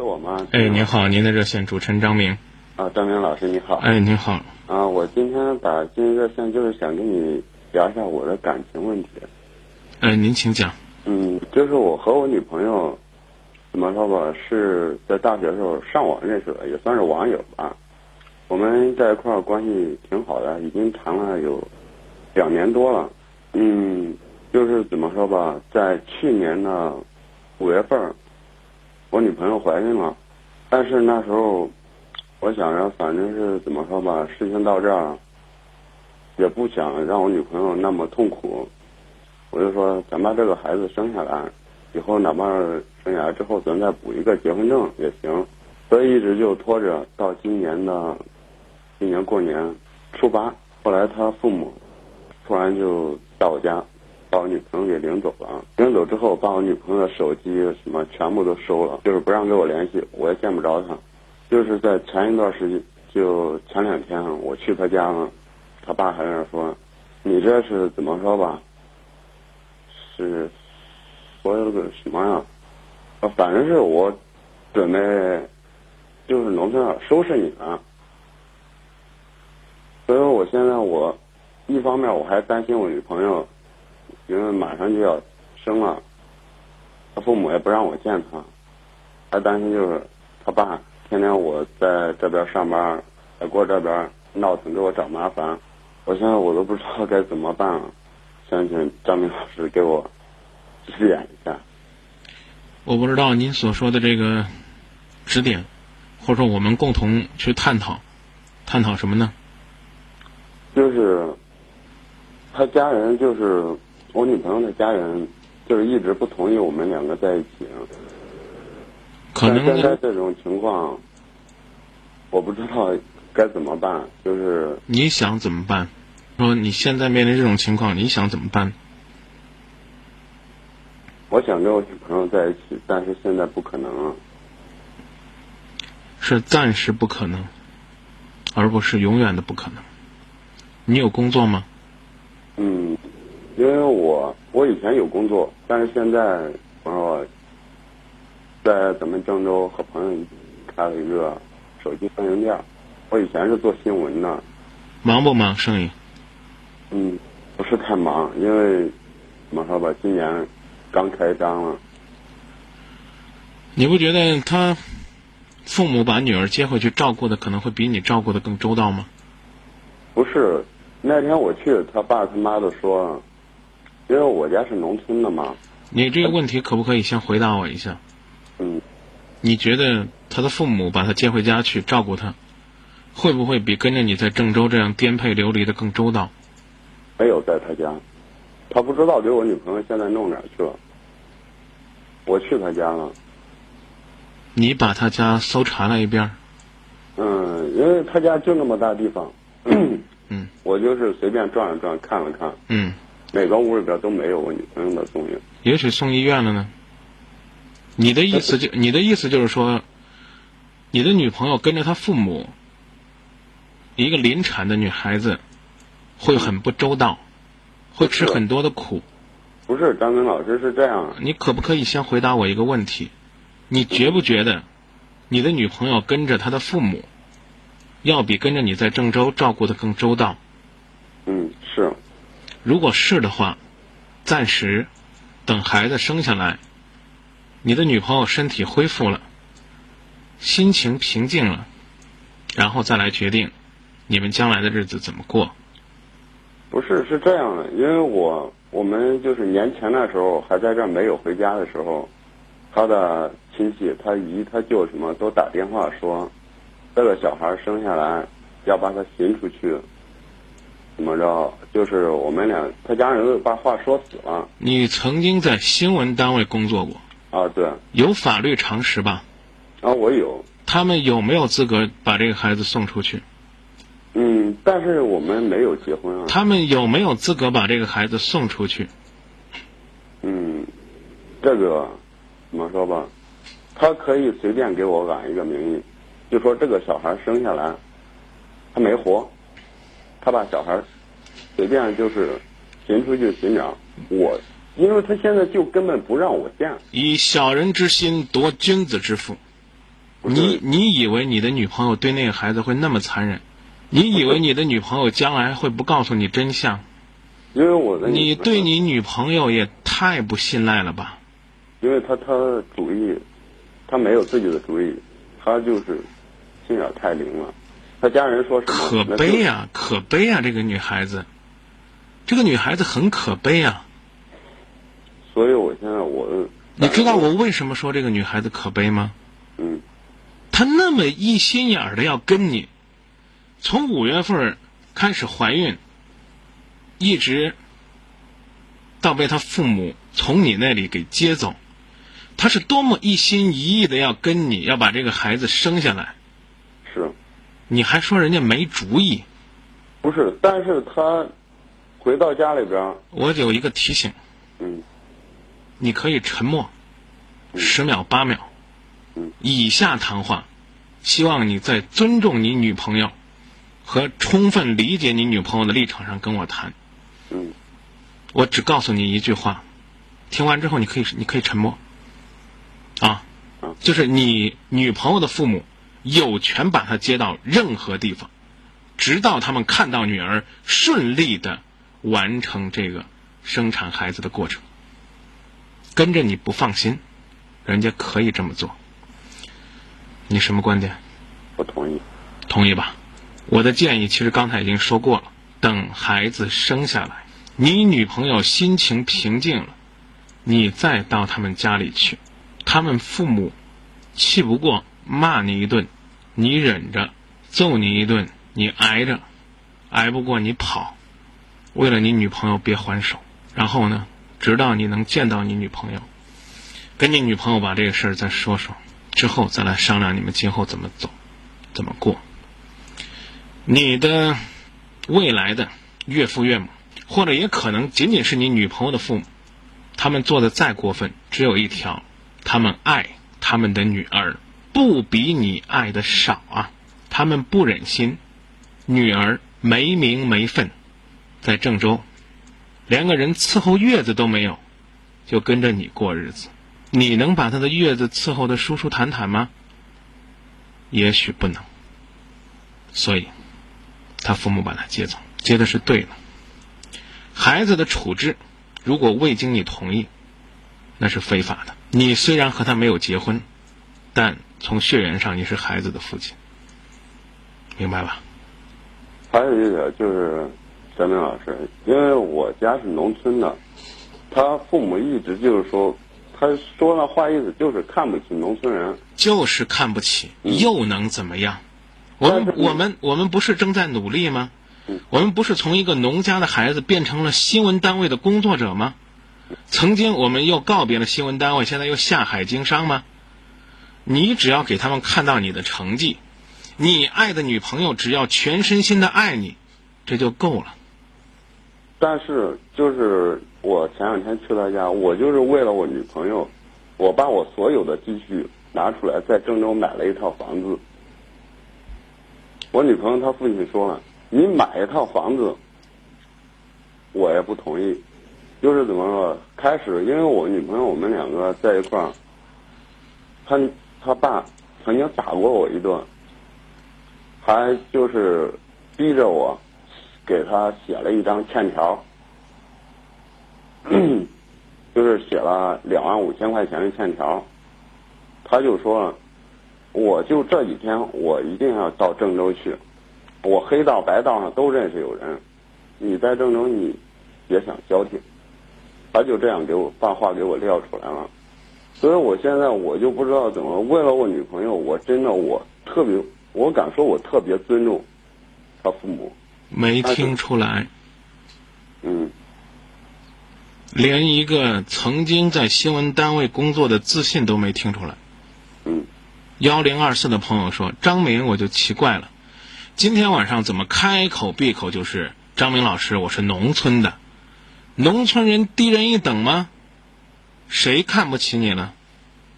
是我吗？哎，您好，您的热线主持人张明。啊，张明老师你好。哎，您好。啊，我今天打进热线就是想跟你聊一下我的感情问题。哎，您请讲。嗯，就是我和我女朋友，怎么说吧，是在大学时候上网认识的，也算是网友吧。我们在一块儿关系挺好的，已经谈了有两年多了。嗯，就是怎么说吧，在去年的五月份，我女朋友怀孕了，但是那时候我想着，反正是怎么说吧，事情到这儿，也不想让我女朋友那么痛苦，我就说咱把这个孩子生下来，以后哪怕生下来之后咱再补一个结婚证也行，所以一直就拖着到今年的今年过年初八，后来他父母突然就到我家。把我女朋友给领走了，领走之后把我女朋友的手机什么全部都收了，就是不让跟我联系，我也见不着她。就是在前一段时间，就前两天我去他家了，他爸还在那说：“你这是怎么说吧？是说了个什么呀？反正是我准备就是农村收拾你了。”所以我现在我一方面我还担心我女朋友。因为马上就要生了，他父母也不让我见他，还担心就是他爸天天我在这边上班，在过这边闹腾给我找麻烦，我现在我都不知道该怎么办了，想请张明老师给我指点一下。我不知道您所说的这个指点，或者说我们共同去探讨，探讨什么呢？就是他家人就是。我女朋友的家人就是一直不同意我们两个在一起。可能现在这种情况，我不知道该怎么办。就是你想怎么办？说你现在面临这种情况，你想怎么办？我想跟我女朋友在一起，但是现在不可能。是暂时不可能，而不是永远的不可能。你有工作吗？嗯。因为我我以前有工作，但是现在我说在咱们郑州和朋友开了一个手机三营店。我以前是做新闻的。忙不忙生意？嗯，不是太忙，因为怎么说吧，今年刚开张了。你不觉得他父母把女儿接回去照顾的可能会比你照顾的更周到吗？不是，那天我去，他爸他妈都说。因为我家是农村的嘛，你这个问题可不可以先回答我一下？嗯，你觉得他的父母把他接回家去照顾他，会不会比跟着你在郑州这样颠沛流离的更周到？没有在他家，他不知道给我女朋友现在弄哪儿去了。我去他家了。你把他家搜查了一遍？嗯，因为他家就那么大地方。嗯。我就是随便转了转，看了看。嗯。每个屋里边都没有我女朋友的踪影。也许送医院了呢。你的意思就你的意思就是说，你的女朋友跟着她父母，一个临产的女孩子，会很不周到，会吃很多的苦。不是张明老师是这样。你可不可以先回答我一个问题？你觉不觉得，你的女朋友跟着她的父母，要比跟着你在郑州照顾的更周到？嗯，是。如果是的话，暂时等孩子生下来，你的女朋友身体恢复了，心情平静了，然后再来决定你们将来的日子怎么过。不是，是这样的，因为我我们就是年前的时候还在这儿没有回家的时候，他的亲戚、他姨、他舅什么都打电话说，这个小孩生下来要把他寻出去。怎么着？就是我们俩，他家人把话说死了。你曾经在新闻单位工作过啊？对。有法律常识吧？啊，我有。他们有没有资格把这个孩子送出去？嗯，但是我们没有结婚啊。他们有没有资格把这个孩子送出去？嗯，这个怎么说吧？他可以随便给我安一个名义，就说这个小孩生下来他没活。他把小孩随便就是寻出去寻找我，因为他现在就根本不让我见。以小人之心夺君子之腹。你你以为你的女朋友对那个孩子会那么残忍？你以为你的女朋友将来会不告诉你真相？因为我的女你对你女朋友也太不信赖了吧？因为他他主意，他没有自己的主意，他就是心眼太灵了。他家人说什么？可悲呀、可悲呀、这个女孩子，这个女孩子很可悲呀、所以我现在我，你知道我为什么说这个女孩子可悲吗？嗯。她那么一心眼儿的要跟你，从五月份开始怀孕，一直到被她父母从你那里给接走，她是多么一心一意的要跟你，要把这个孩子生下来，是你还说人家没主意？不是？但是他回到家里边，我有一个提醒，嗯你可以沉默十秒、八秒嗯，以下谈话，希望你在尊重你女朋友和充分理解你女朋友的立场上跟我谈。嗯我只告诉你一句话，听完之后你可以你可以沉默，啊啊，就是你女朋友的父母有权把她接到任何地方，直到他们看到女儿顺利的完成这个生产孩子的过程。跟着你不放心，人家可以这么做。你什么观点？我同意。同意吧？我的建议其实刚才已经说过了，等孩子生下来，你女朋友心情平静了，你再到他们家里去，他们父母气不过骂你一顿，你忍着；揍你一顿，你挨着；挨不过你跑，为了你女朋友别还手。然后呢，直到你能见到你女朋友，跟你女朋友把这个事儿再说说，之后再来商量你们今后怎么走，怎么过。你的未来的岳父岳母，或者也可能仅仅是你女朋友的父母，他们做的再过分，只有一条，他们爱他们的女儿，不比你爱的少啊！他们不忍心，女儿没名没分，在郑州，连个人伺候月子都没有，就跟着你过日子，你能把他的月子伺候的舒舒坦坦吗？也许不能。所以，他父母把他接走，接的是对的。孩子的处置，如果未经你同意，那是非法的。你虽然和他没有结婚，但从血缘上你是孩子的父亲，明白吧？还有一点就是，小明老师，因为我家是农村的，他父母一直就是说，他说那话意思就是看不起农村人。就是看不起，嗯又能怎么样？我们我们我们不是正在努力吗嗯？我们不是从一个农家的孩子变成了新闻单位的工作者吗？曾经我们又告别了新闻单位，现在又下海经商吗？你只要给他们看到你的成绩，你爱的女朋友只要全身心的爱你，这就够了。但是就是我前两天去他家，我就是为了我女朋友，我把我所有的积蓄拿出来，在郑州买了一套房子。我女朋友她父亲说了，你买一套房子，我也不同意。就是怎么说？开始因为我女朋友我们两个在一块儿，他他爸曾经打过我一顿，还就是逼着我给他写了一张欠条，就是写了两万五千块钱的欠条。他就说了，我就这几天我一定要到郑州去，我黑道白道上都认识有人，你在郑州你别想消停。他就这样给我把话给我撂出来了，所以我现在我就不知道怎么为了我女朋友，我真的我特别，我敢说我特别尊重他父母，没听出来，嗯。连一个曾经在新闻单位工作的自信都没听出来。嗯，幺零二四的朋友说：“张明，我就奇怪了，今天晚上怎么开口闭口就是张明老师？我是农村的，农村人低人一等吗？谁看不起你了？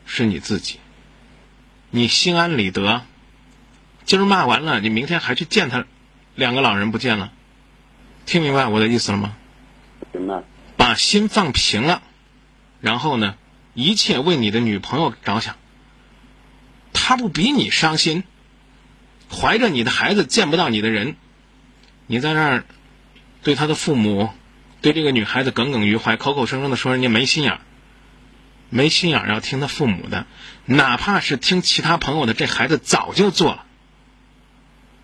是你自己，你心安理得。今儿骂完了，你明天还去见他，两个老人不见了，听明白我的意思了吗？明白，把心放平了，然后呢，一切为你的女朋友着想。她他不比你伤心？怀着你的孩子见不到你的人，你在那儿对他的父母、对这个女孩子耿耿于怀，口口声声的说人家没心眼儿，没心眼儿要听他父母的，哪怕是听其他朋友的，这孩子早就做了，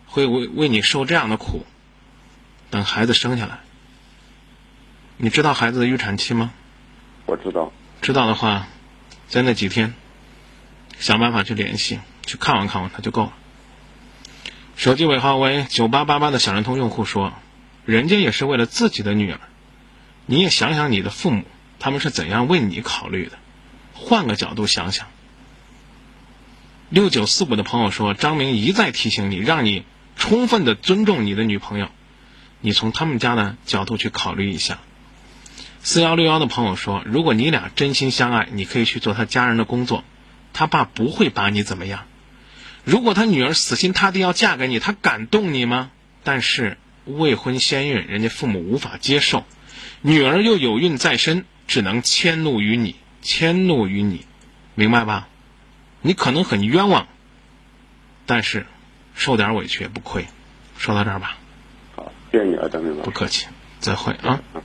会为为你受这样的苦。等孩子生下来，你知道孩子的预产期吗？我知道。知道的话，在那几天想办法去联系，去看望看望他就够了。手机尾号为九八八八的小灵通用户说：“人家也是为了自己的女儿，你也想想你的父母，他们是怎样为你考虑的？换个角度想想。”六九四五的朋友说：“张明一再提醒你，让你充分的尊重你的女朋友。”你从他们家的角度去考虑一下。四幺六幺的朋友说：“如果你俩真心相爱，你可以去做他家人的工作，他爸不会把你怎么样。如果他女儿死心塌地要嫁给你，他敢动你吗？但是未婚先孕，人家父母无法接受，女儿又有孕在身，只能迁怒于你，迁怒于你，明白吧？你可能很冤枉，但是受点委屈也不亏。说到这儿吧。”好谢谢你啊，张明老师。不客气，再会啊。嗯